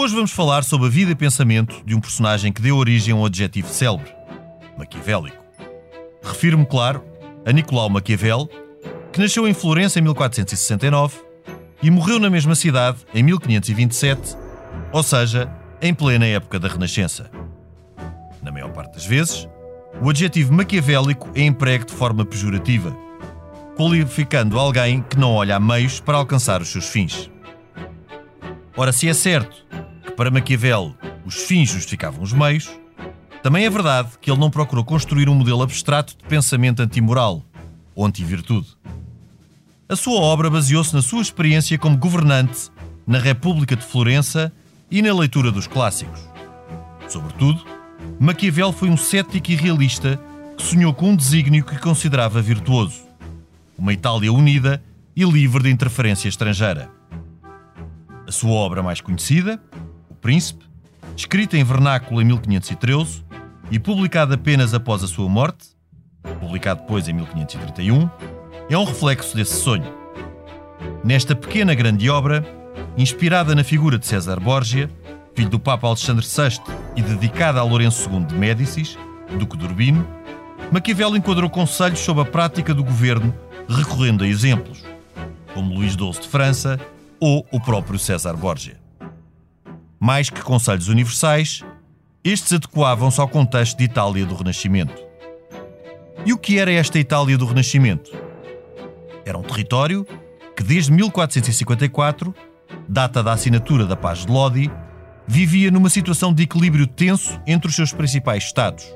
Hoje vamos falar sobre a vida e pensamento de um personagem que deu origem a um adjetivo célebre, maquiavélico. Refiro-me, claro, a Nicolau Maquiavel, que nasceu em Florença em 1469 e morreu na mesma cidade em 1527, ou seja, em plena época da Renascença. Na maior parte das vezes, o adjetivo maquiavélico é emprego de forma pejorativa, qualificando alguém que não olha a meios para alcançar os seus fins. Ora, se é certo para Maquiavel os fins justificavam os meios, também é verdade que ele não procurou construir um modelo abstrato de pensamento antimoral ou antivirtude. A sua obra baseou-se na sua experiência como governante na República de Florença e na leitura dos clássicos. Sobretudo, Maquiavel foi um cético e realista que sonhou com um desígnio que considerava virtuoso: uma Itália unida e livre de interferência estrangeira. A sua obra mais conhecida, Príncipe, escrita em vernáculo em 1513 e publicada apenas após a sua morte, publicado depois em 1531, é um reflexo desse sonho. Nesta pequena grande obra, inspirada na figura de César Borgia, filho do Papa Alexandre VI e dedicada a Lourenço II de Médicis, Duque de Urbino, Maquiavel enquadrou conselhos sobre a prática do governo recorrendo a exemplos, como Luís XII de França ou o próprio César Borgia. Mais que conselhos universais, estes adequavam-se ao contexto de Itália do Renascimento. E o que era esta Itália do Renascimento? Era um território que, desde 1454, data da assinatura da Paz de Lodi, vivia numa situação de equilíbrio tenso entre os seus principais estados,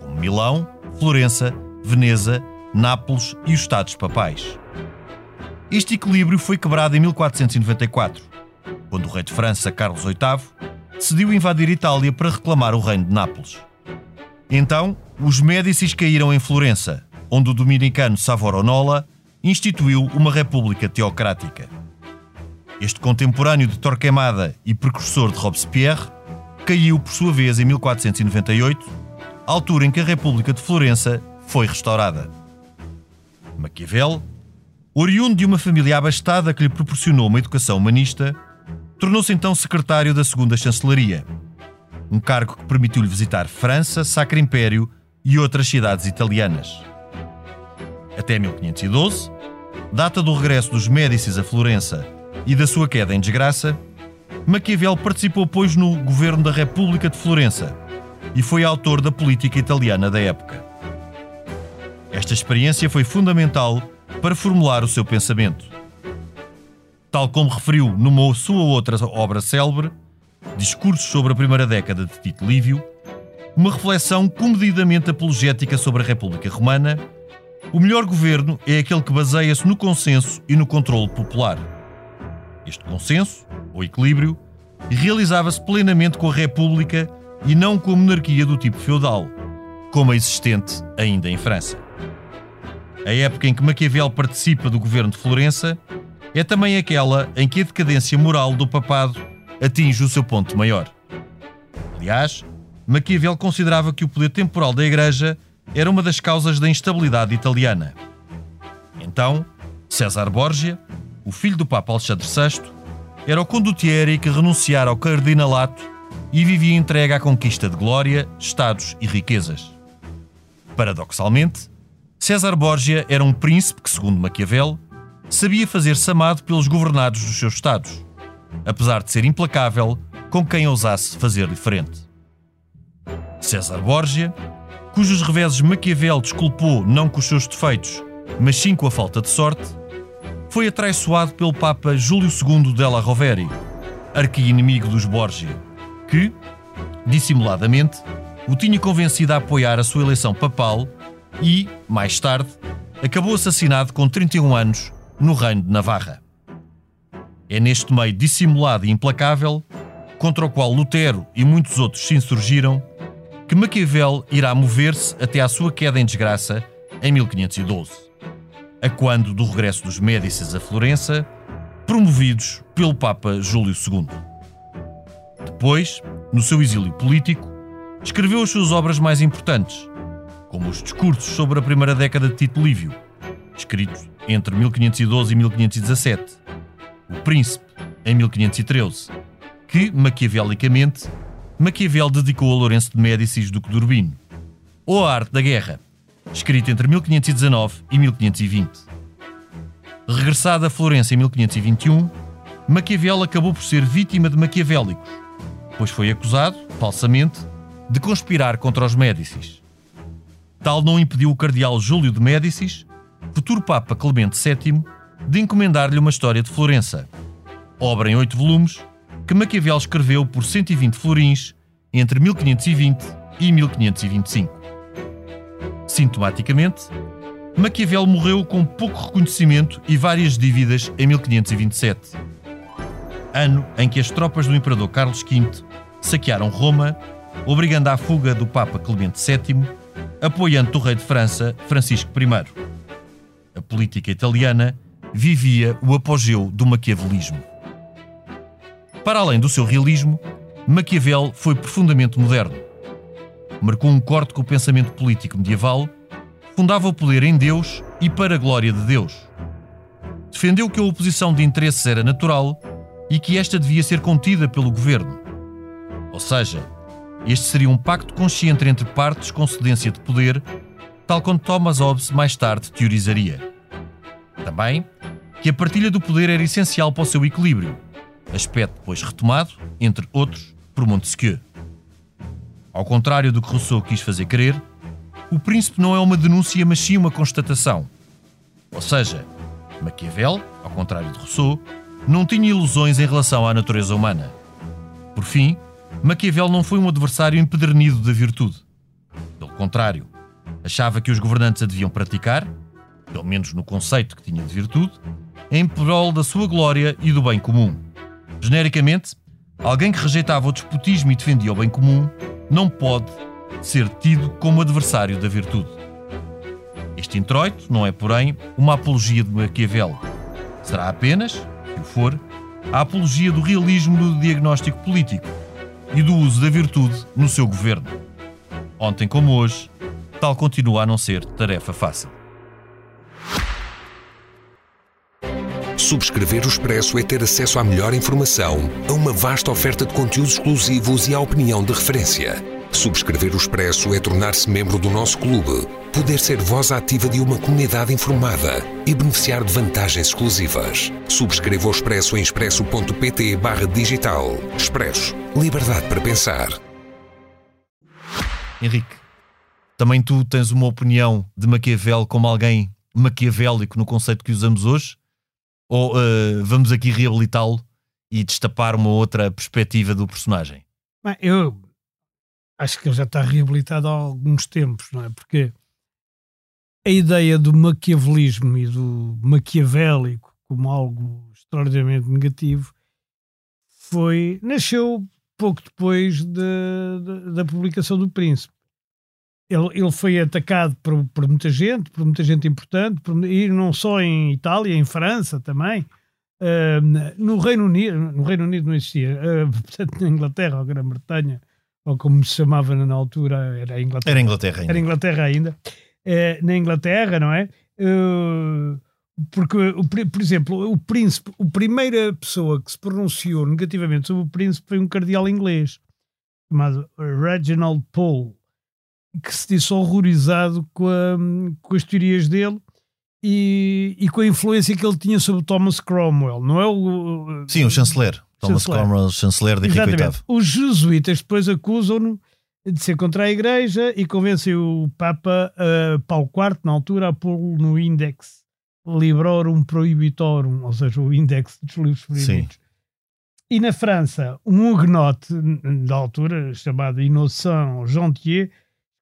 como Milão, Florença, Veneza, Nápoles e os Estados Papais. Este equilíbrio foi quebrado em 1494, quando o rei de França, Carlos VIII, decidiu invadir Itália para reclamar o reino de Nápoles. Então, os Médicis caíram em Florença, onde o dominicano Savonarola instituiu uma república teocrática. Este contemporâneo de Torquemada e precursor de Robespierre caiu por sua vez em 1498, altura em que a República de Florença foi restaurada. Maquiavel, oriundo de uma família abastada que lhe proporcionou uma educação humanista, tornou-se então secretário da Segunda Chancelaria, um cargo que permitiu-lhe visitar França, Sacro Império e outras cidades italianas. Até 1512, data do regresso dos Médicis a Florença e da sua queda em desgraça, Maquiavel participou, pois, no governo da República de Florença e foi autor da política italiana da época. Esta experiência foi fundamental para formular o seu pensamento. Tal como referiu numa sua outra obra célebre, Discursos sobre a Primeira Década de Tito Lívio, uma reflexão comedidamente apologética sobre a República Romana, o melhor governo é aquele que baseia-se no consenso e no controle popular. Este consenso, ou equilíbrio, realizava-se plenamente com a República e não com a monarquia do tipo feudal, como a existente ainda em França. A época em que Maquiavel participa do governo de Florença é também aquela em que a decadência moral do papado atinge o seu ponto maior. Aliás, Maquiavel considerava que o poder temporal da Igreja era uma das causas da instabilidade italiana. Então, César Borgia, o filho do Papa Alexandre VI, era o condottieri que renunciara ao cardinalato e vivia entregue à conquista de glória, estados e riquezas. Paradoxalmente, César Borgia era um príncipe que, segundo Maquiavel, sabia fazer-se amado pelos governados dos seus estados, apesar de ser implacável com quem ousasse fazer diferente. César Borgia, cujos reveses Maquiavel desculpou não com os seus defeitos, mas sim com a falta de sorte, foi atraiçoado pelo Papa Júlio II della Rovere, arqui-inimigo dos Borgia, que, dissimuladamente, o tinha convencido a apoiar a sua eleição papal e, mais tarde, acabou assassinado com 31 anos no Reino de Navarra. É neste meio dissimulado e implacável contra o qual Lutero e muitos outros se insurgiram, que Maquiavel irá mover-se até à sua queda em desgraça em 1512, a quando do regresso dos Médicis a Florença, promovidos pelo Papa Júlio II. Depois, no seu exílio político, escreveu as suas obras mais importantes, como os discursos sobre a primeira década de Tito Lívio, escritos entre 1512 e 1517, O Príncipe, em 1513, que, maquiavelicamente, Maquiavel dedicou a Lourenço de Médicis Duque de Urbino, ou A Arte da Guerra, escrito entre 1519 e 1520. Regressado a Florença em 1521, Maquiavel acabou por ser vítima de maquiavélicos, pois foi acusado, falsamente, de conspirar contra os Médicis. Tal não impediu o cardeal Júlio de Médicis, futuro Papa Clemente VII, de encomendar-lhe uma história de Florença, obra em oito volumes que Maquiavel escreveu por 120 florins entre 1520 e 1525. Sintomaticamente, Maquiavel morreu com pouco reconhecimento e várias dívidas em 1527, ano em que as tropas do imperador Carlos V saquearam Roma, obrigando à fuga do Papa Clemente VII, apoiando o rei de França, Francisco I. A política italiana vivia o apogeu do maquiavelismo. Para além do seu realismo, Maquiavel foi profundamente moderno. Marcou um corte com o pensamento político medieval, fundava o poder em Deus e para a glória de Deus. Defendeu que a oposição de interesses era natural e que esta devia ser contida pelo governo. Ou seja, este seria um pacto consciente entre partes com cedência de poder, tal como Thomas Hobbes mais tarde teorizaria. Também que a partilha do poder era essencial para o seu equilíbrio, aspecto depois retomado, entre outros, por Montesquieu. Ao contrário do que Rousseau quis fazer crer, o príncipe não é uma denúncia, mas sim uma constatação. Ou seja, Maquiavel, ao contrário de Rousseau, não tinha ilusões em relação à natureza humana. Por fim, Maquiavel não foi um adversário empedernido da virtude. Pelo contrário, achava que os governantes a deviam praticar, pelo menos no conceito que tinha de virtude, em prol da sua glória e do bem comum. Genericamente, alguém que rejeitava o despotismo e defendia o bem comum não pode ser tido como adversário da virtude. Este introito não é, porém, uma apologia de Maquiavel. Será apenas, se o for, a apologia do realismo do diagnóstico político e do uso da virtude no seu governo. Ontem como hoje, tal continua a não ser tarefa fácil. Subscrever o Expresso é ter acesso à melhor informação, a uma vasta oferta de conteúdos exclusivos e à opinião de referência. Subscrever o Expresso é tornar-se membro do nosso clube, poder ser voz ativa de uma comunidade informada e beneficiar de vantagens exclusivas. Subscreva o Expresso em expresso.pt digital. Expresso. Liberdade para pensar. Henrique, também tu tens uma opinião de Maquiavel como alguém maquiavélico no conceito que usamos hoje? Ou uh, vamos aqui reabilitá-lo e destapar uma outra perspectiva do personagem? Bem, eu acho que ele já está reabilitado há alguns tempos, não é? Porque a ideia do maquiavelismo e do maquiavélico como algo extraordinariamente negativo foi nasceu pouco depois de, de, da publicação do Príncipe. Ele, ele foi atacado por, por, muita gente, por muita gente importante, por, e não só em Itália, em França também. Uh, no Reino Unido, no Reino Unido não existia, uh, portanto, na Inglaterra ou Grã-Bretanha, ou como se chamava na altura, era a Inglaterra. Era Inglaterra ainda. Era Inglaterra ainda. Uh, na Inglaterra, não é? porque, por exemplo, o príncipe, a primeira pessoa que se pronunciou negativamente sobre o príncipe foi um cardeal inglês chamado Reginald Pole que se disse horrorizado com, a, com as teorias dele e, e, com a influência que ele tinha sobre Thomas Cromwell, não é o. Sim, o chanceler. Thomas chanceler. Cromwell, chanceler de Henrique VIII. Os jesuítas depois acusam-no de ser contra a Igreja e convencem o Papa uh, Paulo IV, na altura, a pô-lo no Index Librorum Prohibitorum, ou seja, o Index dos livros proibidos. Sim. E na França, um huguenote da altura, chamado Innocent Gentier,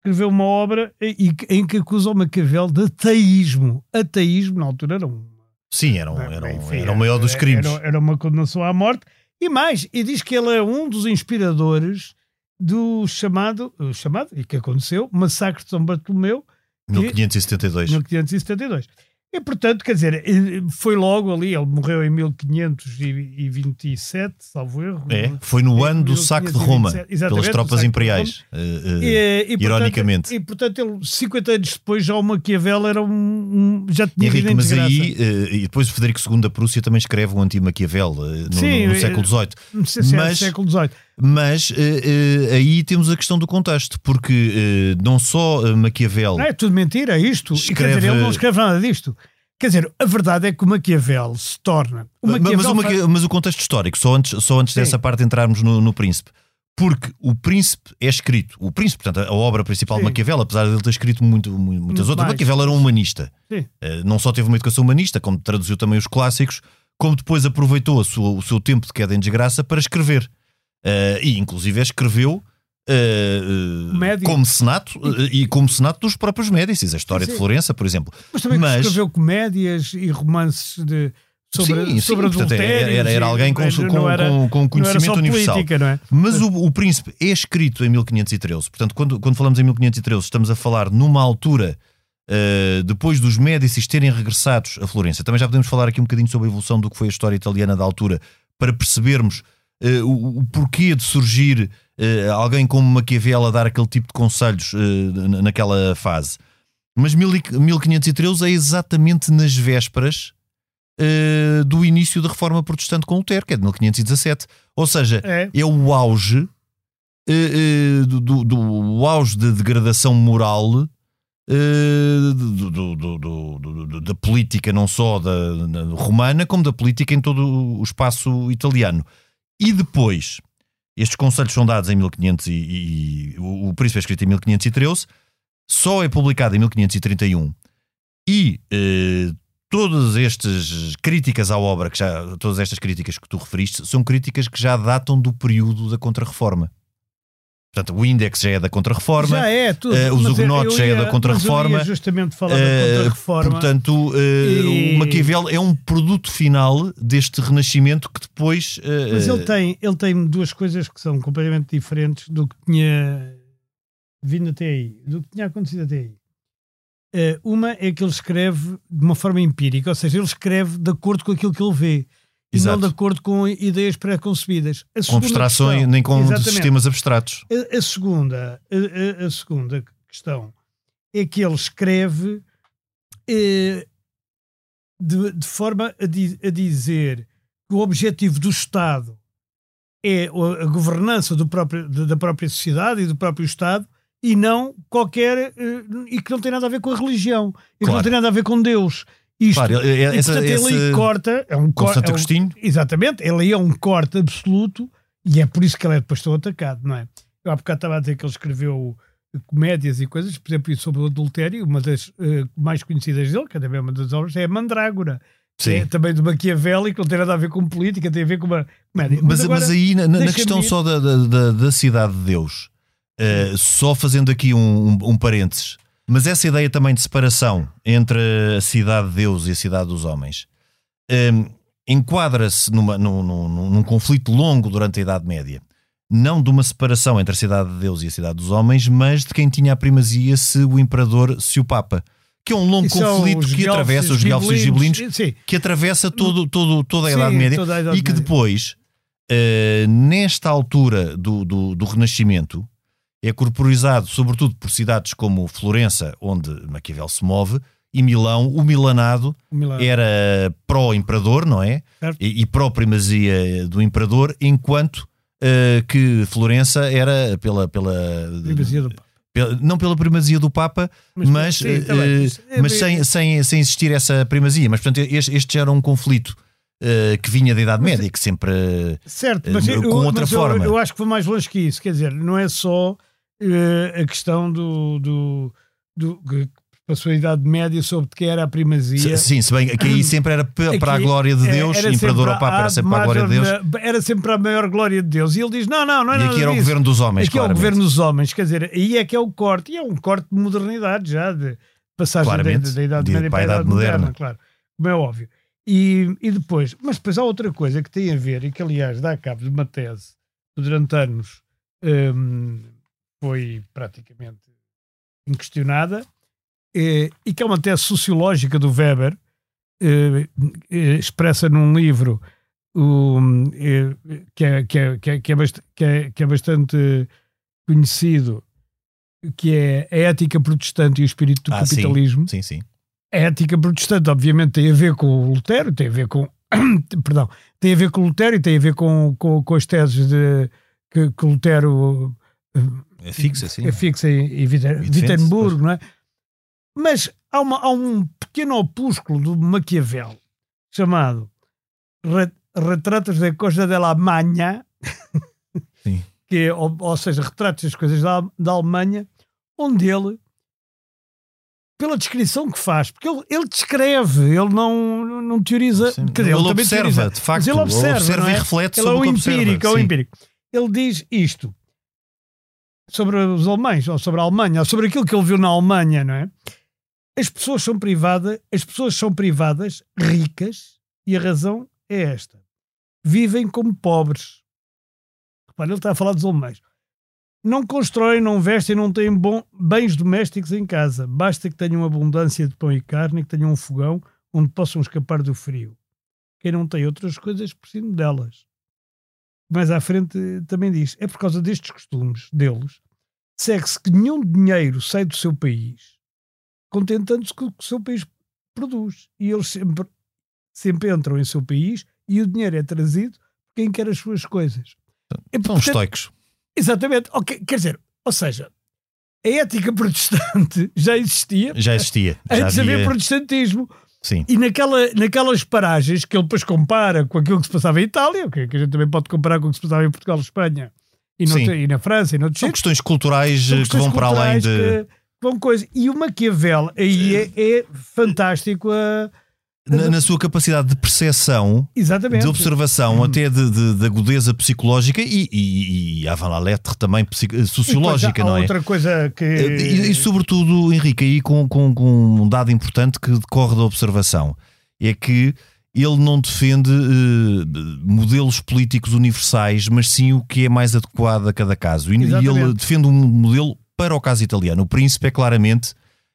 escreveu uma obra em, em que acusa o Maquiavel de ateísmo. Ateísmo, na altura, era um. Sim, era, um, era, um, era o maior dos crimes. Era, era, uma condenação à morte E mais, e diz que ele é um dos inspiradores do chamado, o chamado, e que aconteceu, Massacre de São Bartolomeu, que- 1572. 1572. E, portanto, quer dizer, foi logo ali, ele morreu em 1527, salvo erro. É, foi no ano do saque de Roma 1527, exatamente, pelas tropas imperiais. eh, eh, E, e, ironicamente. E, portanto, ele, 50 anos depois, já o Maquiavel era um, um- já tinha Henrique, mas desgraça. aí, eh, e depois o Frederico II da Prússia também escreve o anti-Maquiavel no, no eh, século XVIII. É mas- século XVIII. Mas eh, eh, aí temos a questão do contexto, porque eh, não só Maquiavel. Não é tudo mentira, é isto. E, quer Escreve- dizer, ele não escreve nada disto. Quer dizer, a verdade é que o Maquiavel se torna. O mas, Maquiavel mas o Maqui- faz- mas o contexto histórico, só antes, só antes Sim. dessa parte entrarmos no, no Príncipe. Porque o Príncipe é escrito, o Príncipe, portanto, a obra principal Sim. de Maquiavel, apesar de ele ter escrito muito, mu- muitas Muito outras, mais. Maquiavel era um humanista. Sim. Não só teve uma educação humanista, como traduziu também os clássicos, como depois aproveitou o seu tempo de queda em desgraça para escrever. Eh, e inclusive escreveu Médio. como senato eh, e como senato dos próprios Médicis, a história Sim, de sim. Florença, por exemplo. Mas também Mas- escreveu comédias e romances de, sobre, sim, sobre sim, portanto, era, era e- alguém com, com, era- com, conhecimento universal. política, é? Mas o, o Príncipe é escrito em 1513. Portanto, quando, quando falamos em 1513, estamos a falar numa altura uh, depois dos Médicis terem regressados a Florença. Também já podemos falar aqui um bocadinho sobre a evolução do que foi a história italiana da altura, para percebermos uh, o, o porquê de surgir uh, alguém como Maquiavel a dar aquele tipo de conselhos uh, na- naquela fase. Mas mil e- 1513 é exatamente nas vésperas do início da reforma protestante com Lutero, que é de 1517. Ou seja, É. é o auge do, do- do auge de degradação moral do- da política, não só da, da romana, como da política em todo o espaço italiano. E depois, estes conselhos são dados em 1500 e, e- o, o Príncipe é escrito em 1513, só é publicado em 1531 e eh, todas estas críticas à obra, que já, todas estas críticas que tu referiste, são críticas que já datam do período da Contra-Reforma. Portanto, o Index já é da Contra-Reforma. Já é, tudo. Eh, os eu já é da Contra-Reforma. justamente falar Eh, da Contra-Reforma. Portanto, eh, E- o Maquiavel é um produto final deste renascimento que depois. eh, Mas eh, ele tem, ele tem duas coisas que são completamente diferentes do que tinha vindo até aí, do que tinha acontecido até aí. Eh, uma é que ele escreve de uma forma empírica, ou seja, ele escreve de acordo com aquilo que ele vê Exato. não de acordo com ideias pré-concebidas. Com abstrações, questão- nem com Exatamente. sistemas abstratos. A, a segunda, a, a- segunda questão é que ele escreve eh, de, de forma a, di- a dizer que o objetivo do Estado é a governança próprio, da própria sociedade e do próprio Estado e não qualquer eh, e que não tem nada a ver com a religião e que Claro. não tem nada a ver com Deus. Isto, Claro, é- e, essa- portanto, ele aí esse- corta, é um Com cor- Santo é um- Agostinho. Exatamente, ele aí é um corte absoluto e é por isso que ele é depois tão atacado, não é? Eu há bocado estava a dizer que ele escreveu comédias e coisas, por exemplo, sobre o adultério, uma das eh, mais conhecidas dele, que é também uma das obras, é a Mandrágora. Sim. É também do Maquiavélico, não tem nada a ver com política, tem a ver com uma comédia. Mas, agora, mas aí, na, na questão só da, da, da- da cidade de Deus, eh, só fazendo aqui um, um, um parênteses, mas essa ideia também de separação entre a cidade de Deus e a cidade dos homens eh, enquadra-se num, num- num conflito longo durante a Idade Média. Não de uma separação entre a cidade de Deus e a cidade dos homens, mas de quem tinha a primazia, se o imperador, se o Papa. Que é um longo conflito que atravessa os guelfos e os gibelinos. Sim, que atravessa todo, todo, toda a Sim, Idade Média toda a Idade e que Média. depois, eh, nesta altura do, do, do Renascimento, é corporizado sobretudo por cidades como Florença, onde Maquiavel se move, e Milão. O milanado era pró-imperador, não é? Certo. E, e pró-primazia do imperador, enquanto eh, que Florença era pela... pela Primazia do Papa. pela- não pela primazia do Papa, Mas, mas, sim, isso é mas sem, sem, sem existir essa primazia. Mas, portanto, este, este era um conflito eh, que vinha da Idade Média, que sempre. Certo, mas, eu, com outra mas eu- forma. Eu, acho que foi mais longe que isso. Quer dizer, não é só eh, a questão do, do, do que passou a Idade Média sobre de que era a primazia. sim, se bem que aí sempre era para a glória de é, Deus, era imperador ao Papa era sempre para a glória de Deus. Era sempre a maior glória de Deus. E ele diz: não, não, não é E aqui era o disso. governo dos homens, Aqui é o governo dos homens. Quer dizer, aí é que é o corte. E é um corte de modernidade já, de passagem da, Claramente, da Idade de- Média para a para Idade Moderna, Moderna. claro. Como é óbvio. E, e depois, mas depois há outra coisa que tem a ver e que, aliás, dá cabo de uma tese durante anos hum, foi praticamente inquestionada eh, e que é uma tese sociológica do Weber, eh, eh, expressa num livro que é bastante conhecido, que é a ética protestante e o espírito do Ah, capitalismo. Sim, sim. sim. A ética protestante, obviamente, tem a ver com o Lutero, tem a ver com. perdão, tem a ver com o Lutero e tem a ver com, com, com as teses de, que, que Lutero É fixa, sim. é fixa em, em Witten- E defende-se, Wittenberg, não é? Mas há, uma- há um pequeno opúsculo do Maquiavel chamado Re- Retratos da Costa da Alemanha, que é, ou, ou seja, retratos das coisas da, da Alemanha, onde ele, pela descrição que faz, porque ele, ele descreve, ele não, não teoriza. Sim. dizer, Ele também observa, teoriza, de facto, mas ele observa, observa não e é? reflete ele é sobre o o que observa, empírico, é o empírico. Ele diz isto sobre os alemães, ou sobre a Alemanha, ou sobre aquilo que ele viu na Alemanha, não é? As pessoas são privadas, as pessoas são privadas, ricas, e a razão é esta. Vivem como pobres. Repara, ele está a falar dos alemães. Não constroem, não vestem, não têm bom- bens domésticos em casa. Basta que tenham abundância de pão e carne que tenham um fogão onde possam escapar do frio. Quem não tem outras coisas, precisa delas. Mais à frente eh, também diz: é por causa destes costumes deles, segue-se que nenhum dinheiro sai do seu país, contentando-se com o que o seu país produz. E eles sempre, sempre entram em seu país e o dinheiro é trazido por quem quer as suas coisas. É São estoicos. Exatamente. Ok, Quer dizer, ou seja, a ética protestante já existia Já existia. Já antes haver havia... protestantismo. Sim. E naquela, naquelas paragens que ele depois compara com aquilo que se passava em Itália, que, que a gente também pode comparar com o que se passava em Portugal, Espanha e, noutro- e na França e noutros São sítios, questões culturais eh, que questões vão para além culturais de. que vão coisa. E o Maquiavel aí é, é fantástico. A, Na, na sua capacidade de percepção, exatamente. de observação, até de, de, de agudeza psicológica e, e, e avant la lettre também E depois sociológica, não é? Outra coisa que. E, e, sobretudo, Henrique, aí com, com, com um dado importante que decorre da observação, é que ele não defende eh, modelos políticos universais, mas sim o que é mais adequado a cada caso. E, e ele defende um modelo para o caso italiano. O príncipe é claramente.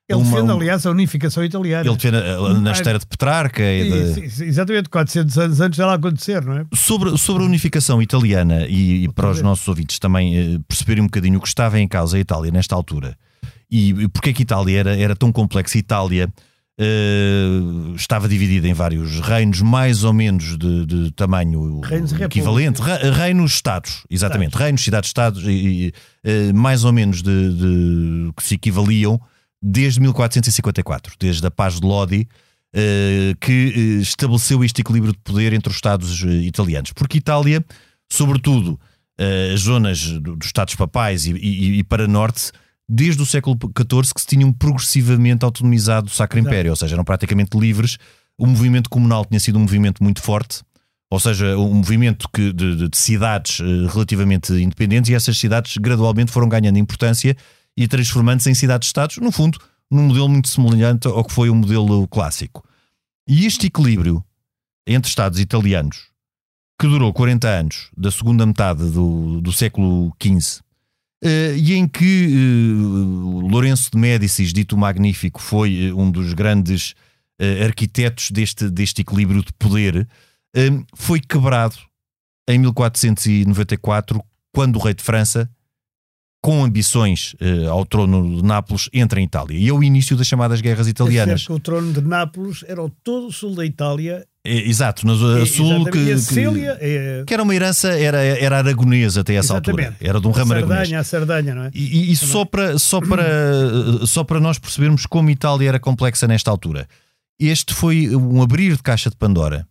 Ele uma- defende, aliás, a unificação italiana. ele defende a- na esteira de Petrarca de- Isso, Exatamente, 400 anos antes dela acontecer, não é? Sobre, sobre a unificação italiana e, e para os vez. nossos ouvintes também eh, perceberem um bocadinho o que estava em causa a Itália nesta altura e, e porque é que a Itália era, era tão complexa. A Itália eh, estava dividida em vários reinos, mais ou menos de, de tamanho Reinos equivalente. Re- reinos-estados, exatamente. Reinos, cidades-estados, e, e, eh, mais ou menos de, de- que se equivaliam desde 1454, desde a Paz de Lodi. eh, que eh, estabeleceu este equilíbrio de poder entre os Estados eh, italianos. Porque Itália, sobretudo as zonas do- dos Estados papais e, e- e para norte, desde o século XIV que se tinham progressivamente autonomizado do Sacro Império, ou seja, eram praticamente livres. O movimento comunal tinha sido um movimento muito forte, ou seja, um movimento que, de, de- de cidades relativamente independentes, e essas cidades gradualmente foram ganhando importância e transformando-se em cidades-estados, no fundo, num modelo muito semelhante ao que foi o modelo clássico. E este equilíbrio entre Estados italianos, que durou 40 anos, da segunda metade do, do século XV, eh, e em que eh, Lourenço de Médicis, dito Magnífico, foi eh, um dos grandes arquitetos deste, deste equilíbrio de poder, foi quebrado em 1494, quando o rei de França, com ambições eh, ao trono de Nápoles, entra em Itália. E é o início das chamadas guerras italianas. É que o trono de Nápoles era o todo o sul da Itália. É, exato, na e- sul que, que- é, que era uma herança, era, era aragonesa até essa altura. exatamente. Era de um ramo aragonês. A Sardanha, não é? E, e- e só, para, só, para, só para nós percebermos como Itália era complexa nesta altura. Este foi um abrir de caixa de Pandora,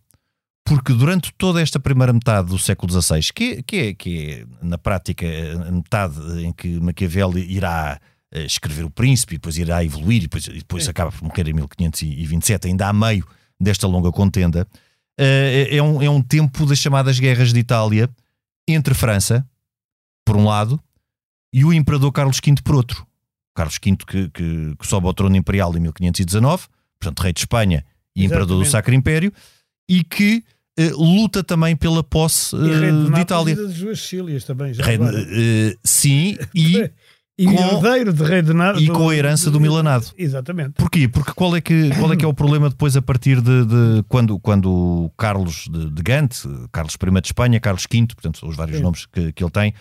porque durante toda esta primeira metade do século XVI, que, é- que, é, que é, na prática, a metade em que Maquiavel irá eh, escrever O Príncipe, e depois irá evoluir, e depois, e depois acaba por morrer em 1527, ainda a meio desta longa contenda, eh, é, um, é um tempo das chamadas guerras de Itália entre França, por um lado, e o imperador Carlos V por outro. Carlos V que, que, que sobe ao trono imperial em 1519, portanto rei de Espanha e imperador do Exatamente. Sacro Império, e que luta também pela posse eh, de de Itália. e duas Sílias também. Já Rei de- agora. eh, sim, e, e com- de rei de Nápoles. e com a herança do Milanado. Exatamente. Porquê? Porque qual é que, qual é, que é o problema depois a partir de, de quando, quando Carlos de, de Gante, Carlos I de Espanha, Carlos V, portanto os vários Sim. nomes que, que ele tem,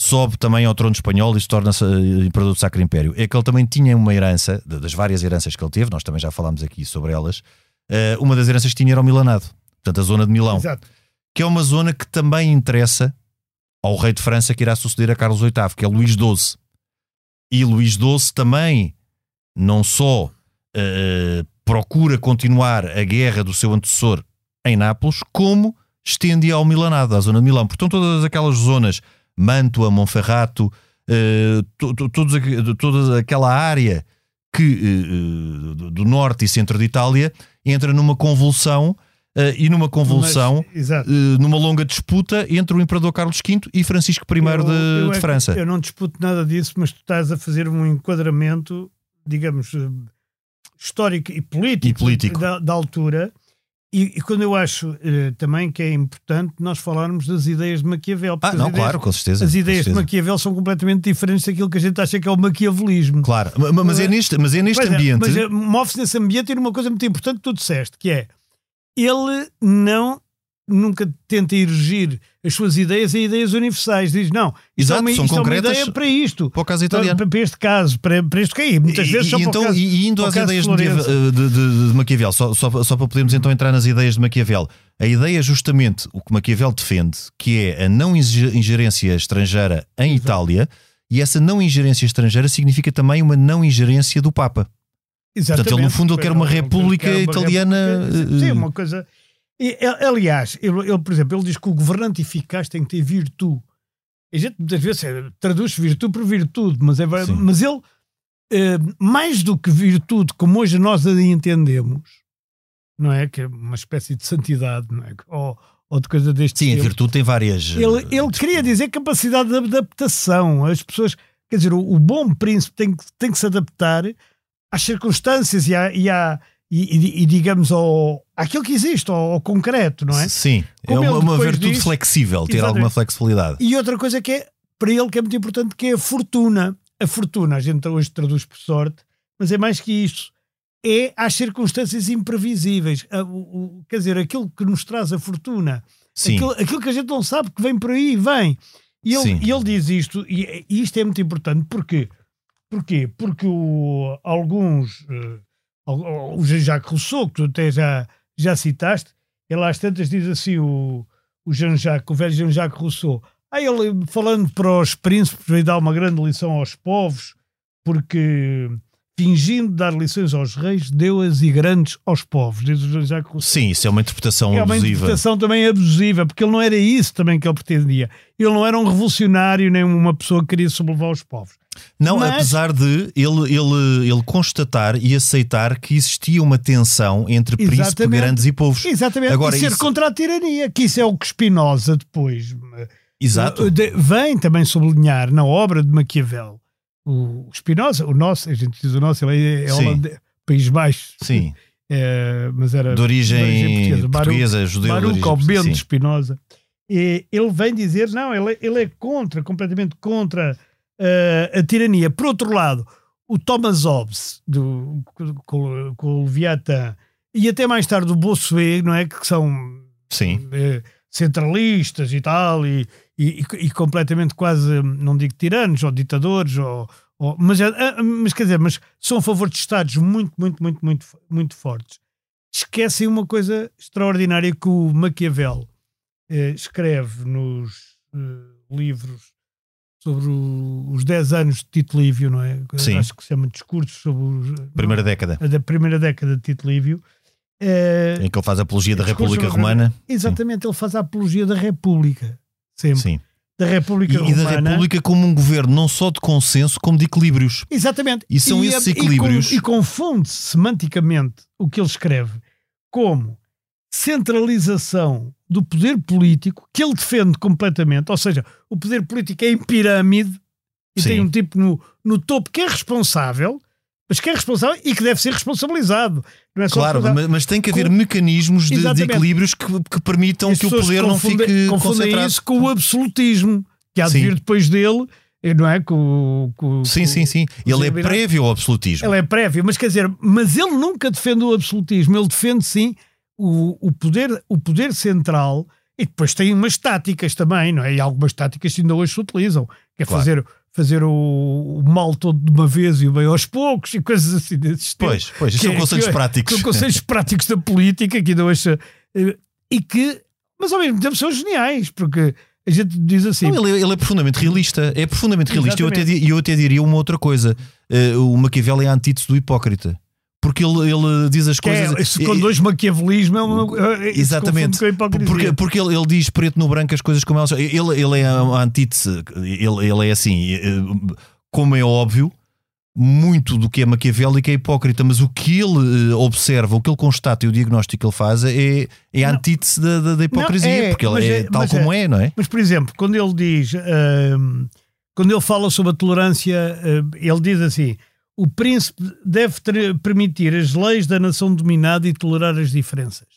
sobe também ao trono espanhol e se torna-se eh, imperador do Sacro Império. É que ele também tinha uma herança, de- das várias heranças que ele teve, nós também já falámos aqui sobre elas, eh, uma das heranças que tinha era o Milanado, portanto a zona de Milão, Exato. que é uma zona que também interessa ao rei de França que irá suceder a Carlos VIII, que é Luís XII. E Luís XII também não só eh, procura continuar a guerra do seu antecessor em Nápoles, como estende ao Milanado, à zona de Milão. Portanto, todas aquelas zonas, Mantua, Monferrato, eh, to- to- todos toda aquela área que, do- do norte e centro de Itália entra numa convulsão eh, e numa convulsão Mas- eh, numa longa disputa entre o Imperador Carlos V e Francisco I Eu- de, eu de é França. Eu não disputo nada disso, mas tu estás a fazer um enquadramento, digamos, eh, histórico e político, E político. Da, da altura. E, e quando eu acho eh, também que é importante nós falarmos das ideias de Maquiavel. Ah, não, as ideias, claro, com certeza. As ideias de certeza. Maquiavel são completamente diferentes daquilo que a gente acha que é o maquiavelismo. Claro, ma- ma- mas é neste, mas é neste é, ambiente. mas é, move-se nesse ambiente e numa coisa muito importante que tu disseste, que é ele não nunca tenta erigir as suas ideias em ideias universais. Diz, não, isto, Exato, é, uma, são isto é uma concretas ideia para isto. para o caso Para, italiano. para este caso, para, para este caso. Muitas vezes e, só e para então, caso- e, e indo para às ideias de de, Florença. de, de- de Maquiavel, só, só, só para podermos então entrar nas ideias de Maquiavel. A ideia é justamente o que Maquiavel defende, que é a não inge- ingerência estrangeira em Itália, e essa não ingerência estrangeira significa também uma não ingerência do Papa. Exatamente. Portanto, ele, no fundo, ele quer uma república quer uma italiana, república- eh, Sim, uma coisa. E, aliás, ele, ele, por exemplo, ele diz que o governante eficaz tem que ter virtude. A gente muitas vezes eh, traduz virtude por virtude, mas, é, mas ele, eh, mais do que virtude, como hoje nós a entendemos, não é? Que é uma espécie de santidade, não é? Ou, ou de coisa deste Sim, a estilo. virtude tem várias. Ele, eh, ele queria dizer capacidade de adaptação. As pessoas, quer dizer, o, o bom príncipe tem, que- tem que se adaptar às circunstâncias e, à, e, à- e- e- digamos, ao, àquilo que existe, ao, ao concreto, não é? Sim, é Como uma, ele uma virtude diz- flexível, ter alguma flexibilidade. E outra coisa que é, para ele, que é muito importante, que é a fortuna. A fortuna, a gente hoje traduz por sorte, mas é mais que isso. É às circunstâncias imprevisíveis. A- o- o- quer dizer, aquilo que nos traz a fortuna. Sim, Aquilo, aquilo que a gente não sabe que vem por aí, vem. E ele, e ele diz isto, e, e isto é muito importante. Porquê? Porquê? Porque o- alguns, al- o Jean-Jacques Rousseau, que tu até já, já citaste, ele às tantas diz assim, o, o Jean-Jacques, o velho Jean-Jacques Rousseau, aí ele falando para os príncipes, veio dar uma grande lição aos povos, porque fingindo dar lições aos reis, deu-as e grandes aos povos, diz o Jean-Jacques Rousseau. sim, isso é uma interpretação É uma abusiva. interpretação também abusiva, porque ele não era isso também que ele pretendia. Ele não era um revolucionário, nem uma pessoa que queria sublevar os povos. Não, Mas- apesar de ele, ele, ele constatar e aceitar que existia uma tensão entre príncipe, Exatamente. grandes e povos. Exatamente. Agora, e ser isso- contra a tirania, que isso é o que Spinoza depois Exato. eh, de- vem também sublinhar na obra de Maquiavel. O Spinoza, o nosso, a gente diz o nosso, ele é, é holandês, País Baixo, Sim, eh, mas era de origem portuguesa. Baruch- portuguesa, judeu de Baruch origem Bento sim. Spinoza, e ele vem dizer, não, ele, é- ele é contra, completamente contra eh, a tirania. Por outro lado, o Thomas Hobbes, do, com, com o Leviatã, e até mais tarde o Bossuet, não é? Que são Sim. eh, centralistas e tal, e, e, e completamente quase, não digo tiranos ou ditadores, ou, ou- mas, eh, mas quer dizer, mas são a favor de Estados muito, muito, muito, muito, muito fortes. Esquecem uma coisa extraordinária que o Maquiavel eh, escreve nos eh, livros sobre o- os 10 anos de Tito Livio, não é? Sim. Acho que se chama Discursos sobre os, Primeira década, a da primeira década de Tito Livio. Eh, em que ele faz a apologia da Discurso República Romana. Exatamente, ele faz a apologia da República. Sempre. Sim. Da República E, e da Romana. República como um governo não só de consenso, como de equilíbrios. Exatamente. E são esses e equilíbrios- E, confunde semanticamente o que ele escreve como centralização do poder político, que ele defende completamente. Ou seja, o poder político é em pirâmide e Sim. tem um tipo no, no topo que é responsável. mas que é responsável e que deve ser responsabilizado. Não é só Claro, mas, mas tem que haver Com- mecanismos de, de equilíbrios que, que permitam As que o poder não fique confundem concentrado. isso com o absolutismo que há de Sim. vir depois dele, não é? Com, com- Sim, sim, sim. Ele é prévio ao absolutismo. Ele é prévio, mas quer dizer, mas ele nunca defende o absolutismo, ele defende sim o, o, poder, o poder central e depois tem umas táticas também, não é? E algumas táticas que ainda hoje se utilizam, que é Claro. fazer, fazer o, o mal todo de uma vez e o bem aos poucos e coisas assim desse estilo. Pois, pois, Que são é- conselhos que é- práticos. São conselhos práticos da política que ainda hoje. eh, E que, mas ao mesmo tempo são geniais, porque a gente diz assim. Não, ele, é- ele é profundamente realista. É profundamente realista. E eu até, eu até diria uma outra coisa. Eh, o Maquiavel é a antítese do hipócrita. Porque ele, ele diz as que é, coisas. isso com dois maquiavelismo é uma. é- Exatamente. Porque, porque ele, ele diz preto no branco as coisas como elas são. Ele, ele é a antítese. Ele, ele é assim. eh, Como é óbvio, muito do que é maquiavélico é hipócrita, mas o que ele eh, observa, o que ele constata e o diagnóstico que ele faz é, é a antítese da, da, da hipocrisia, Não, é, porque ele é, é- tal como é. não é? Mas, por exemplo, quando ele diz, hum, quando ele fala sobre a tolerância, hum, ele diz assim: o príncipe deve ter- permitir as leis da nação dominada e tolerar as diferenças.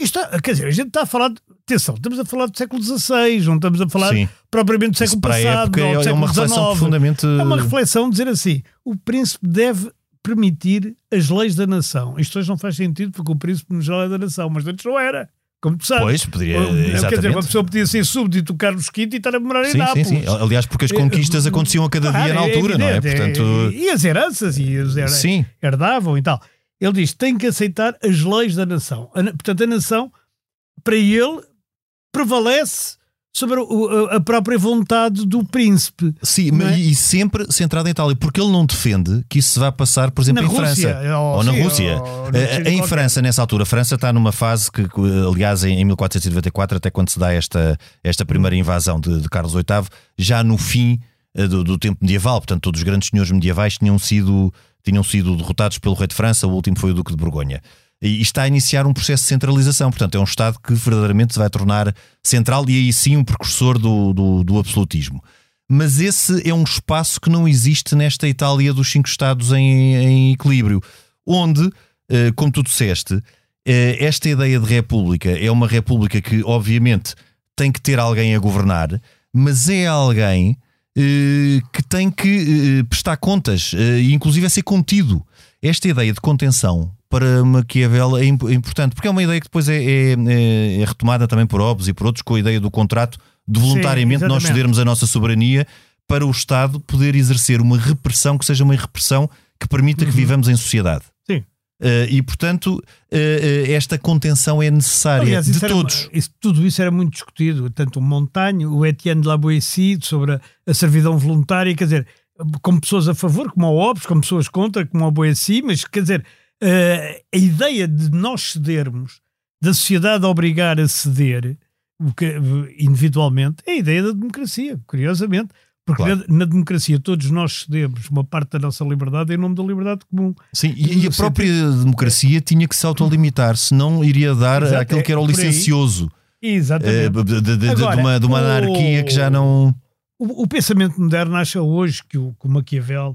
Isto, está- quer dizer, a gente está a falar, de, atenção, estamos a falar do século XVI, não estamos a falar Sim. propriamente do século passado, época do é, é século uma reflexão XIX. profundamente. É uma reflexão dizer assim: o príncipe deve permitir as leis da nação. Isto hoje não faz sentido porque o príncipe no geral é da nação, mas antes não era. Como tu sabes. Pois, poderia. Quer dizer, exatamente. uma pessoa podia ser súbdito do Carlos V e estar a morar em Sim, sim, Nápoles. sim. Aliás, porque as conquistas Eh, aconteciam a cada Claro, dia na altura, não é? evidente, Portanto, E as heranças e os her- sim. herdavam e tal. Ele diz: tem que aceitar as leis da nação. A portanto, a nação, para ele, prevalece sobre a própria vontade do príncipe. Sim, é? e sempre centrado em Itália, porque ele não defende que isso se vá passar, por exemplo, Na em Rússia, França ou ou na sim, Rússia. ou num Eh, em qualquer. França, nessa altura, a França está numa fase que, aliás, em em 1494, até quando se dá esta, esta primeira invasão de, de Carlos VIII, já no fim eh, do, do tempo medieval, portanto, todos os grandes senhores medievais tinham sido, tinham sido derrotados pelo rei de França, o último foi o Duque de Borgonha. E está a iniciar um processo de centralização, portanto, é um Estado que verdadeiramente se vai tornar central e aí sim um precursor do, do, do absolutismo. Mas esse é um espaço que não existe nesta Itália dos cinco Estados em, em equilíbrio, onde, eh, como tu disseste, eh, esta ideia de república é uma república que, obviamente, tem que ter alguém a governar, mas é alguém eh, que tem que prestar contas e, inclusive, a ser contido. Esta ideia de contenção para Maquiavel é imp- importante, porque é uma ideia que depois é, é- é- é retomada também por Hobbes e por outros com a ideia do contrato de voluntariamente nós exatamente. cedermos a nossa soberania para o Estado poder exercer uma repressão que seja uma repressão que permita que vivamos em sociedade. Sim. Eh, e, portanto, eh, eh, esta contenção é necessária Aliás, de isso era- todos. isso- tudo isso era muito discutido, tanto o Montagne, o Etienne de la Boétie, sobre a, a servidão voluntária, quer dizer, como pessoas a favor, como o Hobbes, como pessoas contra, como o Boétie, mas quer dizer, eh, a ideia de nós cedermos, da sociedade obrigar a ceder, o individualmente, é a ideia da democracia, curiosamente. Porque Claro. na, na democracia todos nós cedemos uma parte da nossa liberdade em nome da liberdade comum. Sim, e, e a própria democracia tinha que se autolimitar, senão iria dar Exato, aquilo que era o é aí. licencioso eh, Exatamente. de, de- de- Agora, de uma, de uma o- anarquia que já não. O, o pensamento moderno acha hoje que o, que o Maquiavel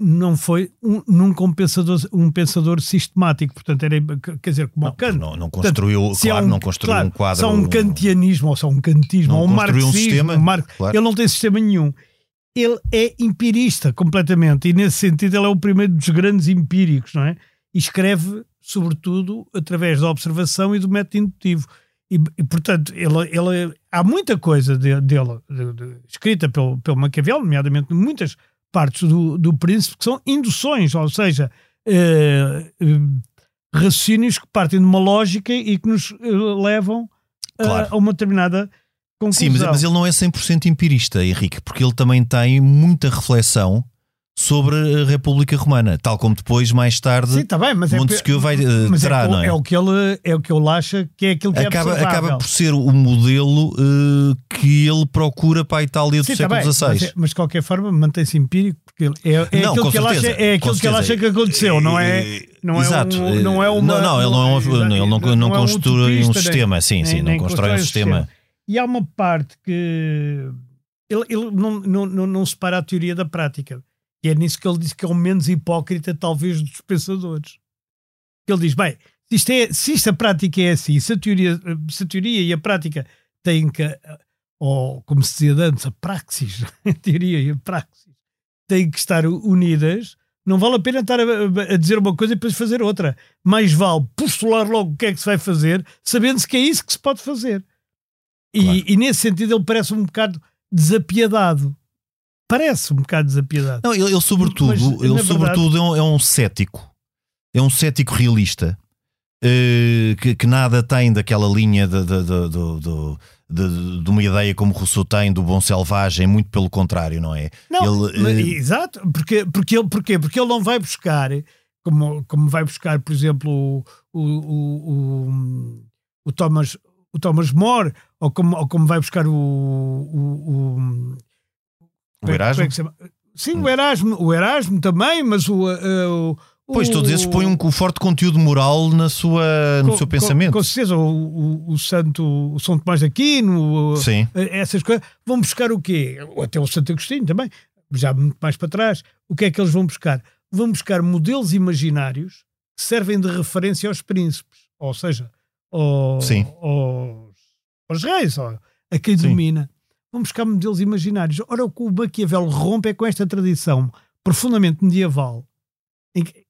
não foi um, nunca um pensador, um pensador sistemático, portanto, era, quer dizer, como o Kant. Não, não construiu, há claro, não construiu claro, um quadro. Há um kantianismo, ou há um kantismo, Não ou um construiu um marxismo, sistema, um mar- claro. ele não tem sistema nenhum. Ele é empirista completamente, e nesse sentido ele é o primeiro dos grandes empíricos, não é? E escreve, sobretudo, através da observação e do método indutivo. E, e, portanto, ele, ele, há muita coisa de- dele de- de- escrita pelo, pelo Maquiavel, nomeadamente muitas partes do, do Príncipe, que são induções, ou seja, eh, eh, raciocínios que partem de uma lógica e que nos eh, levam a- Claro. a uma determinada conclusão. Sim, mas, mas ele não é 100% empirista, Henrique, porque ele também tem muita reflexão sobre a República Romana, tal como depois, mais tarde, Sim, está bem, mas é, Montesquieu vai, eh, mas terá, é, não é? é o que ele é o que ele acha que é aquilo que acaba, é observável. acaba por ser o modelo eh, que ele procura para a Itália do Sim, tá século bem, mas, XVI. é- mas de qualquer forma mantém-se empírico porque é, é Não, aquilo que ele acha, é aquilo que ele acha que aconteceu, não é? Eh, Não é Exato. um- não é uma- Não, não, ele não, é um- exato, ele não, não, não é um constrói um utopista, nem- sistema, sim, sim, não constrói um sistema. E há uma parte que ele, ele não, não, não, não separa a teoria da prática. E é nisso que ele diz que é o menos hipócrita, talvez, dos pensadores. Ele diz: bem, se isto, é, se isto a prática é assim, se a, teoria, se a teoria e a prática têm que, ou como se dizia antes, a praxis, a teoria e a praxis, têm que estar unidas, não vale a pena estar a, a, dizer uma coisa e depois fazer outra. Mais vale postular logo o que é que se vai fazer, sabendo-se que é isso que se pode fazer. E, claro. e nesse sentido ele parece um bocado desapiedado parece um bocado desapiedado. Não, ele, ele sobretudo, Mas, ele, verdade... sobretudo é um, é um, cético. É um cético realista. Uh, que, que, nada tem daquela linha de, de, de, de, uma ideia como Rousseau tem do bom selvagem, muito pelo contrário, não é? Não, ele, uh... exato, porque, porque, ele, porquê? porque ele não vai buscar, como, como vai buscar, por exemplo, o, o, o, o Thomas, o Thomas More, ou como, ou como vai buscar o, o, o Erasmo? É Sim, o Erasmo, o Erasmo também, mas o, uh, o Pois, todos esses põem um, forte conteúdo moral na sua, no com, seu pensamento. Com, com certeza, o, o, o, Santo, o São Tomás de Aquino, Sim. Eh, essas coisas, vão buscar o quê? Até o Santo Agostinho também, já muito mais para trás. O que é que eles vão buscar? Vão buscar modelos imaginários que servem de referência aos príncipes, ou seja, aos, aos, aos reis, a quem Sim. domina vamos buscar modelos imaginários. Ora, o que o Maquiavel rompe é com esta tradição profundamente medieval, que,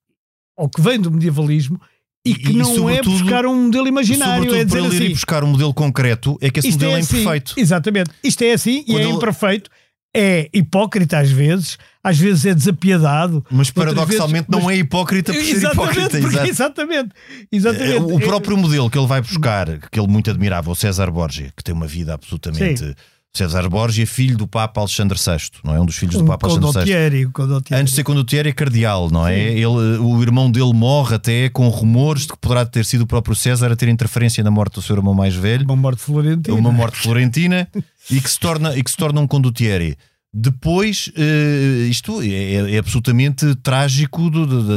ou que vem do medievalismo, e que e, não é buscar um modelo imaginário. É dizer para ele assim, ir buscar um modelo concreto, é que esse modelo é, é assim, imperfeito. Exatamente. Isto é assim Quando e é ele... imperfeito. É hipócrita às vezes, às vezes é desapiedado. Mas paradoxalmente vezes, não é hipócrita por ser hipócrita. Porque, exatamente, exatamente. O próprio modelo que ele vai buscar, que ele muito admirava, o César Borgia, que tem uma vida absolutamente. Sim César Borgia, filho do Papa Alexandre VI, não é? Um dos filhos do Papa Alexandre VI. Antes de ser condottieri é cardeal, não é? Ele, o irmão dele morre até com rumores de que poderá ter sido o próprio César a ter interferência na morte do seu irmão mais velho. Uma morte florentina. Uma morte florentina e, que se torna, e que se torna um condottieri. Depois, uh, isto é, é, absolutamente trágico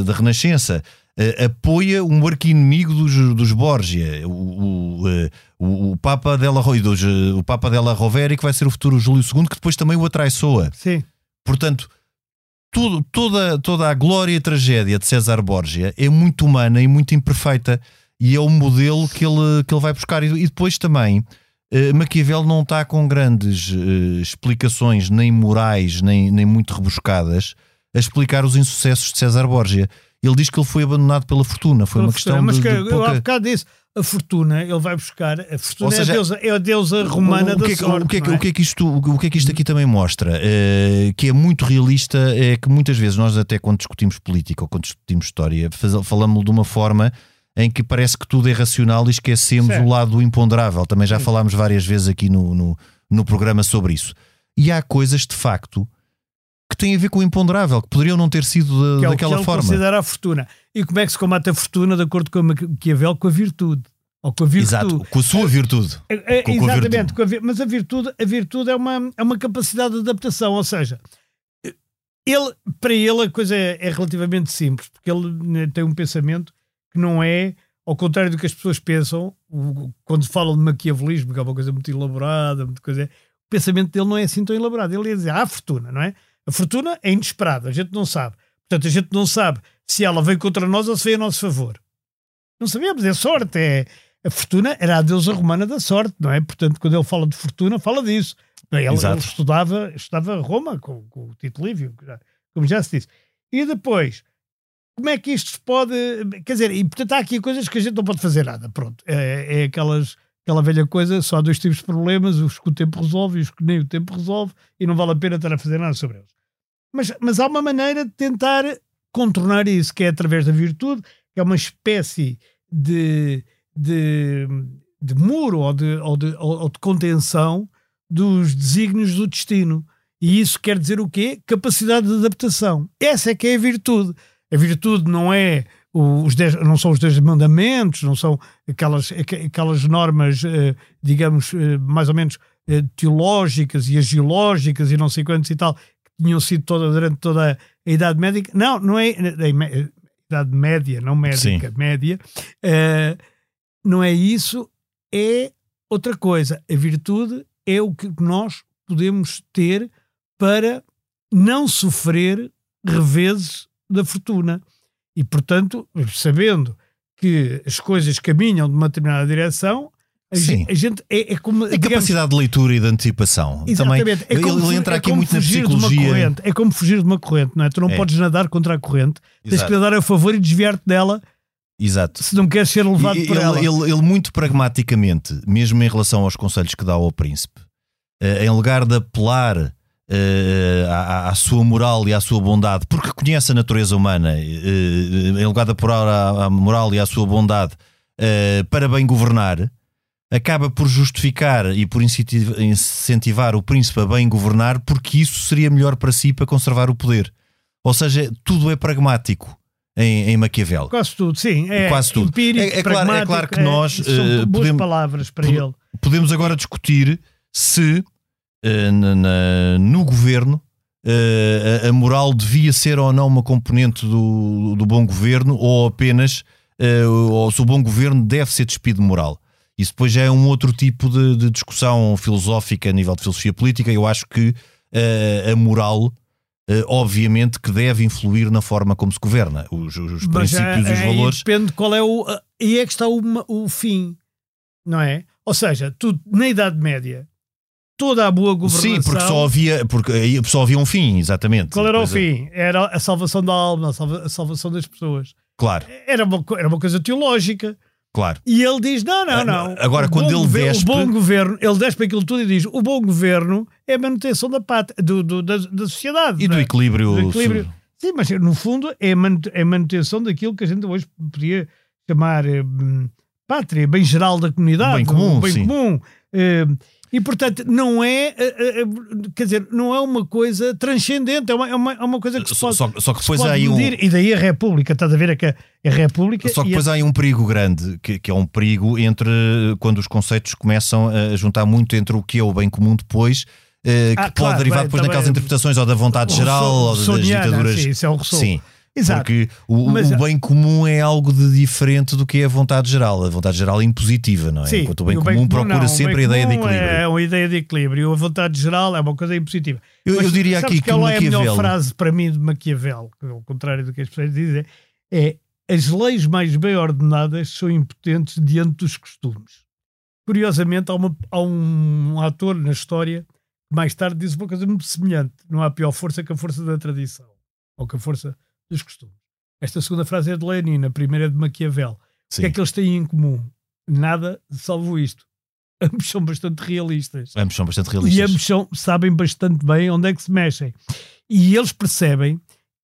da Renascença uh, apoia um arqui-inimigo dos, dos Borgia, o, o, uh, o, Papa della, dos, uh, o Papa della Rovere, que vai ser o futuro Júlio II, que depois também o atraiçoa. Sim. Portanto, tudo, toda, toda a glória e a tragédia de César Borgia é muito humana e muito imperfeita. E é o modelo que ele, que ele vai buscar. E, e depois também, uh, Maquiavel não está com grandes uh, explicações, nem morais, nem, nem muito rebuscadas, a explicar os insucessos de César Borgia ele diz que ele foi abandonado pela fortuna. Foi pela uma fortuna, questão mas de, que, de pouca... Eu há bocado disse, a fortuna, ele vai buscar. A fortuna seja, é, a deusa, é a deusa romana o, que, da sorte. O que, é, é? o que é que isto, o que é que isto aqui também mostra? Uh, que é muito realista, é que muitas vezes nós, até quando discutimos política ou quando discutimos história, falamos de uma forma em que parece que tudo é racional e esquecemos certo. o lado do imponderável. Também já falámos várias vezes aqui no, no, no programa sobre isso. E há coisas de facto têm a ver com o imponderável, que poderiam não ter sido de, que é daquela que forma. considera a fortuna. E como é que se combate a fortuna de acordo com a Maquiavel? Com a virtude. Ou com a virtude. Exato, com a sua virtude. É, é, com, exatamente, com a virtude. mas a virtude, a virtude é, uma, é uma capacidade de adaptação, ou seja, ele, para ele a coisa é, é relativamente simples, porque ele né, tem um pensamento que não é, ao contrário do que as pessoas pensam, quando falam de maquiavelismo, que é uma coisa muito elaborada, muito coisa, o pensamento dele não é assim tão elaborado. Ele ia dizer, há fortuna, não é? A fortuna é inesperada, a gente não sabe. Portanto, a gente não sabe se ela vem contra nós ou se vem a nosso favor. Não sabemos, é sorte. É... A fortuna era a deusa romana da sorte, não é? Portanto, quando ele fala de fortuna, fala disso. Ele, ele estudava, estudava Roma com, com o Tito Livio, como já se disse. E depois, como é que isto se pode. Quer dizer, e portanto há aqui coisas que a gente não pode fazer nada. Pronto. É, é aquelas, aquela velha coisa: só há dois tipos de problemas, os que o tempo resolve e os que nem o tempo resolve, e não vale a pena estar a fazer nada sobre eles. Mas, mas há uma maneira de tentar contornar isso, que é através da virtude, que é uma espécie de, de, de muro ou de, ou, de, ou de contenção dos desígnios do destino. E isso quer dizer o quê? Capacidade de adaptação. Essa é que é a virtude. A virtude não é os dez, não são os dez mandamentos, não são aquelas, aquelas normas, eh, digamos, eh, mais ou menos eh, teológicas e agiológicas e não sei quantos e tal, tinham sido toda, durante toda a Idade Média. Não, não é a Idade Média, não médica, Sim. média. Uh, não é isso, é outra coisa. A virtude é o que nós podemos ter para não sofrer reveses da fortuna. E, portanto, sabendo que as coisas caminham de uma determinada direção, a, Sim. gente, é, é como. A digamos, capacidade de leitura e de antecipação. Também, Exatamente. É como ele entra é aqui muito na fugir de uma psicologia. corrente. É como fugir de uma corrente, não é? Tu não É. podes nadar contra a corrente, tens Exato. que nadar a favor e desviar-te dela Exato. se não queres ser levado E- por ele, ela. ele- ele muito pragmaticamente, mesmo em relação aos conselhos que dá ao príncipe, eh, em lugar de apelar à, à sua moral e à sua bondade, porque conhece a natureza humana, eh, em lugar de apelar à, à moral e à sua bondade eh, para bem governar, acaba por justificar e por incenti- incentivar o príncipe a bem governar, porque isso seria melhor para si para conservar o poder. Ou seja, tudo é pragmático em, em Maquiavel. Quase tudo, sim. É Quase tudo. empírico, É- é claro- é claro que nós, são eh, boas podemos- palavras para ele. podemos agora discutir se eh, na- na- no governo eh, a, a moral devia ser ou não uma componente do, do bom governo ou apenas eh, ou se o bom governo deve ser despido de moral. Isso depois já é um outro tipo de, de discussão filosófica a nível de filosofia política. Eu acho que eh, a moral, eh, obviamente, que deve influir na forma como se governa. Os, os princípios e eh, os valores. Depende qual é o. E é que está o, o fim, não é? Ou seja, tu, na Idade Média, toda a boa governação. Sim, porque só havia, porque aí só havia um fim, exatamente. Qual era o é, fim? Era a salvação da alma, a salva- a salvação das pessoas. Claro, Era uma, era uma coisa teológica. claro. E ele diz: não, não, não. Agora, quando ele despe- O bom governo, ele despe aquilo tudo e diz: o bom governo é a manutenção da pátria, do, do- da, da sociedade. E do é? equilíbrio. Do equilíbrio. Sim, mas no fundo é a é a manutenção daquilo que a gente hoje podia chamar eh, hum, pátria, bem geral da comunidade, Bem comum, bem sim. comum. Eh, e portanto não é, eh, eh, quer dizer, não é uma coisa transcendente, é uma, é uma, é uma coisa que se Só, pode, só, só que depois há aí um. E daí a República, estás a ver? É que a, a República. Só que e a- depois há aí um perigo grande, que, que é um perigo entre quando os conceitos começam a juntar muito entre o que é o bem comum depois, eh, que Ah, pode claro, derivar bem, depois naquelas interpretações ou da vontade geral ou das ditaduras. sim, isso é o Rousseau. Sim. Exato. Porque o, Mas- o bem comum é algo de diferente do que é a vontade geral. A vontade geral é impositiva, não é? Sim, Enquanto o bem e comum procura não, o sempre a ideia de comum equilíbrio. É uma ideia de equilíbrio. A vontade geral é uma coisa impositiva. Eu- eu Mas diria sabes aqui que qual é a melhor Maquiavel- frase para mim de Maquiavel, que é ao contrário do que as pessoas dizem, é as leis mais bem ordenadas são impotentes diante dos costumes. Curiosamente, há, uma- há um ator na história que mais tarde diz uma coisa muito semelhante. Não há pior força que a força da tradição, ou que a força dos costumes. Esta segunda frase é de Lenin, a primeira é de Maquiavel. O Sim. que é que eles têm em comum? Nada, salvo isto. Ambos são bastante realistas. Ambos são bastante E realistas. ambos são, sabem bastante bem onde é que se mexem. E eles percebem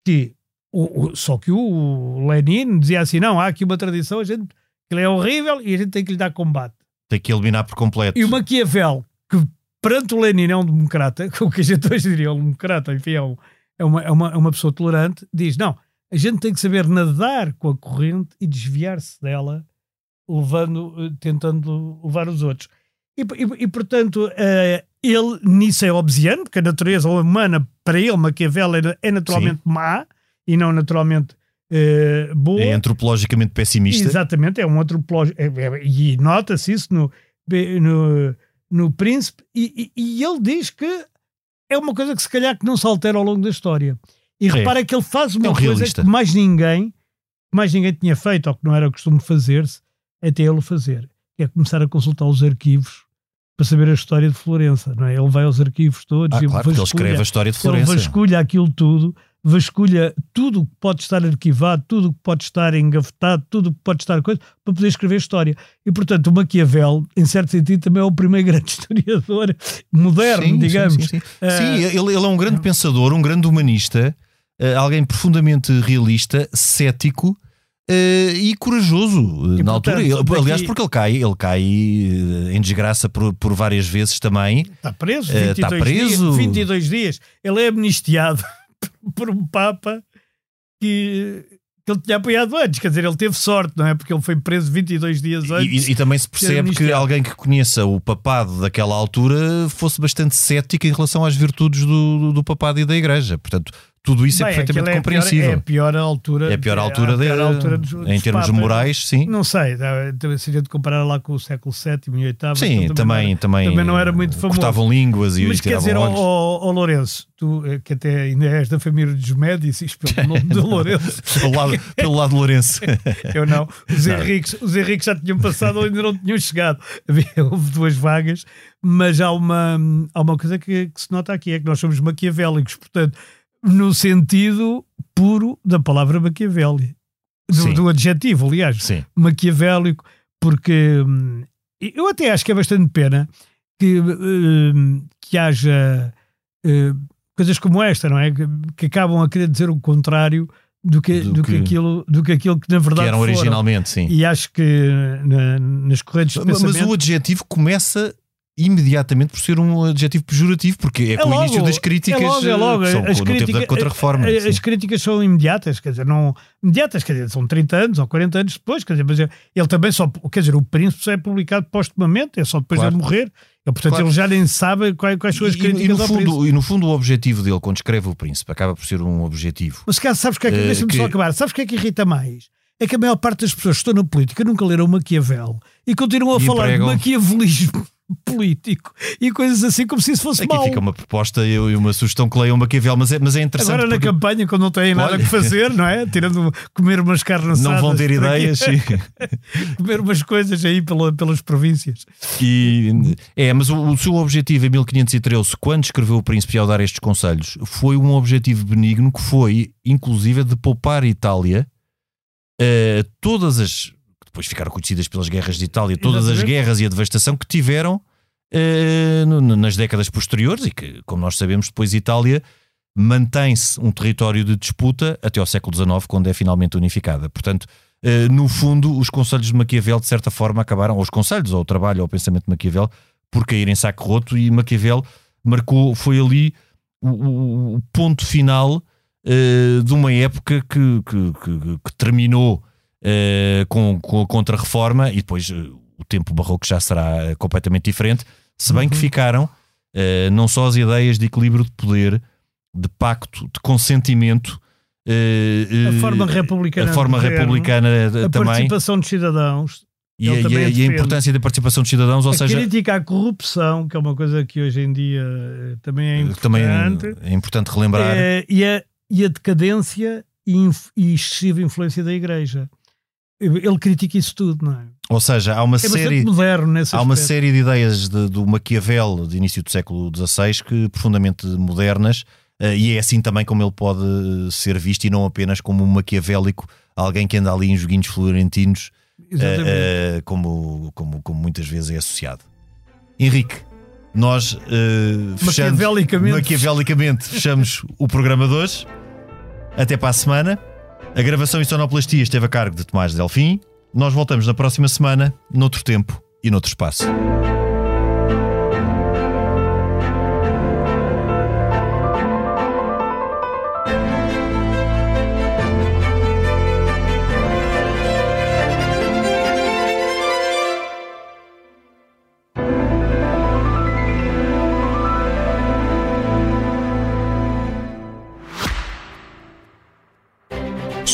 que. O, o- só que o Lenin dizia assim: não, há aqui uma tradição, a gente, ele é horrível e a gente tem que lhe dar combate. Tem que eliminar por completo. E o Maquiavel, que perante o Lenin é um democrata, o que a gente hoje diria um democrata, enfim, é, um- é uma, é, uma, é uma pessoa tolerante, diz: não, a gente tem que saber nadar com a corrente e desviar-se dela, levando, eh, tentando levar os outros. E, e- e, portanto, eh, ele nisso é obsiano, porque a natureza humana, para ele, Maquiavel, é, é naturalmente má e não naturalmente eh, boa. É antropologicamente pessimista. Exatamente, é um antropólogo. é- é- e nota-se isso no, no, no Príncipe, e, e- e ele diz que é uma coisa que se calhar que não se altera ao longo da história. E É. repara que ele faz uma É um coisa realista. que mais ninguém, que mais ninguém tinha feito, ou que não era costume fazer-se, até ele o fazer, que é começar a consultar os arquivos para saber a história de Florença, não é? Ele vai aos arquivos todos Ah, e claro, porque ele vasculha- escreve a história de ele Florença. vasculha aquilo tudo, vasculha tudo o que pode estar arquivado, tudo o que pode estar engavetado, tudo o que pode estar coisa, para poder escrever história. E, portanto, o Maquiavel, em certo sentido, também é o primeiro grande historiador moderno, Sim, sim, digamos. Sim, sim. Ah, Sim, ele, ele é um grande pensador, um grande humanista, eh, alguém profundamente realista, cético eh, e corajoso E, na altura. portanto, Ele- daqui- Aliás, porque ele cai, ele cai em desgraça por, por várias vezes também. Está preso, Eh, 22, está preso. Dias, 22 dias. Ele é amnistiado por um Papa que, que ele tinha apoiado antes. Quer dizer, ele teve sorte, não é? Porque ele foi preso 22 dias E, antes. e- e também se percebe que alguém que conheça o papado daquela altura fosse bastante cético em relação às virtudes do, do papado e da igreja. Portanto, tudo isso Bem, é perfeitamente aquilo é a pior- compreensível. É a pior altura. É a pior altura, a pior de- altura dos- em termos papas. morais, sim. Não sei, também se a gente comparar lá com o século VII e VIII. Sim, também, não era- também, também não era muito famoso. Cortavam línguas e, Mas quer dizer, olhos. ó- ó Lourenço, tu eh, que até ainda és da família dos Médicis, pelo nome de Lourenço, pelo, lado, pelo lado Lourenço. eu não. Os Henriques, os Henriques já tinham passado ou ainda não tinham chegado. Houve duas vagas, mas há uma, há uma coisa que, que se nota aqui: é que nós somos maquiavélicos, portanto, no sentido puro da palavra maquiavéli. Sim. Do, do adjetivo, aliás, Sim. maquiavélico, porque hum, eu até acho que é bastante pena que, hum, que haja hum, coisas como esta, não é? Que, que acabam a querer dizer o contrário do que, Do do que, que- aquilo, do que aquilo que na Que verdade eram foram. originalmente, sim. E acho que na- nas correntes de Mas, mas pensamento... o adjetivo começa imediatamente por ser um adjetivo pejorativo, porque é, com o logo, início das críticas é logo, é logo. são As no tempo da crítica- Contra-Reforma. as- sim. As críticas são imediatas, quer dizer, não imediatas, quer dizer, são 30 anos ou 40 anos depois, quer dizer, mas ele também só, quer dizer, o Príncipe só é publicado postumamente, é só depois Claro. de morrer. Ele, portanto, Claro. ele já nem sabe quais, quais são as E- críticas e, no ao fundo, Príncipe. e no fundo o objetivo dele, quando escreve o Príncipe, acaba por ser um objetivo. Mas caso sabes o que é que, Eh, deixa-me que- só acabar, sabes o que é que irrita mais? É que a maior parte das pessoas que estão na política nunca leram Maquiavel e continuam a E falar empregam. de maquiavelismo político e coisas assim como se isso fosse Aqui mau. fica uma proposta e uma sugestão que leiam Maquiavel, mas é, mas é interessante. Agora na porque campanha, quando não têm nada Olha. que fazer, não é? Tirando comer umas carnes não vão ter ideias. comer umas coisas aí pela- pelas províncias. E, é, mas o, o seu objetivo em 1513, quando escreveu o Príncipe ao dar estes conselhos, foi um objetivo benigno que foi, inclusive, de poupar a Itália eh, todas as. Depois ficaram conhecidas pelas guerras de Itália, todas as Exatamente. guerras e a devastação que tiveram eh, no- nas décadas posteriores e que, como nós sabemos, depois Itália mantém-se um território de disputa até ao século XIX, quando é finalmente unificada. Portanto, eh, no fundo, os conselhos de Maquiavel, de certa forma, acabaram, ou os conselhos, ou o trabalho, ou o pensamento de Maquiavel, por cair em saco roto, e Maquiavel marcou, foi ali o, o- o ponto final eh, de uma época que, que- que- que terminou eh, com, com a Contra-Reforma, e depois eh, o tempo barroco já será eh, completamente diferente, se bem que ficaram não só as ideias de equilíbrio de poder, de pacto, de consentimento, A forma republicana a forma governo, republicana A também. participação dos cidadãos, e, a- e a, e a importância da participação dos cidadãos, ou a seja, crítica à corrupção, que é uma coisa que hoje em dia eh, também é importante, também é importante. relembrar. eh, e, a, e a decadência e, e excessiva influência da Igreja. Ele critica isso tudo, não é? Ou seja, há uma É série. moderno nesse Há uma série de ideias de- do Maquiavel de início do século XVI que profundamente modernas eh, e é assim também como ele pode eh, ser visto e não apenas como um maquiavélico, alguém que anda ali em joguinhos florentinos, Exatamente. eh, como, como, como muitas vezes é associado. Henrique, nós eh, fechando- Maquiavelicamente. maquiavelicamente fechamos o programa de hoje. Até para a semana. A gravação e sonoplastia esteve a cargo de Tomás Delfim. Nós voltamos na próxima semana, noutro tempo e noutro espaço.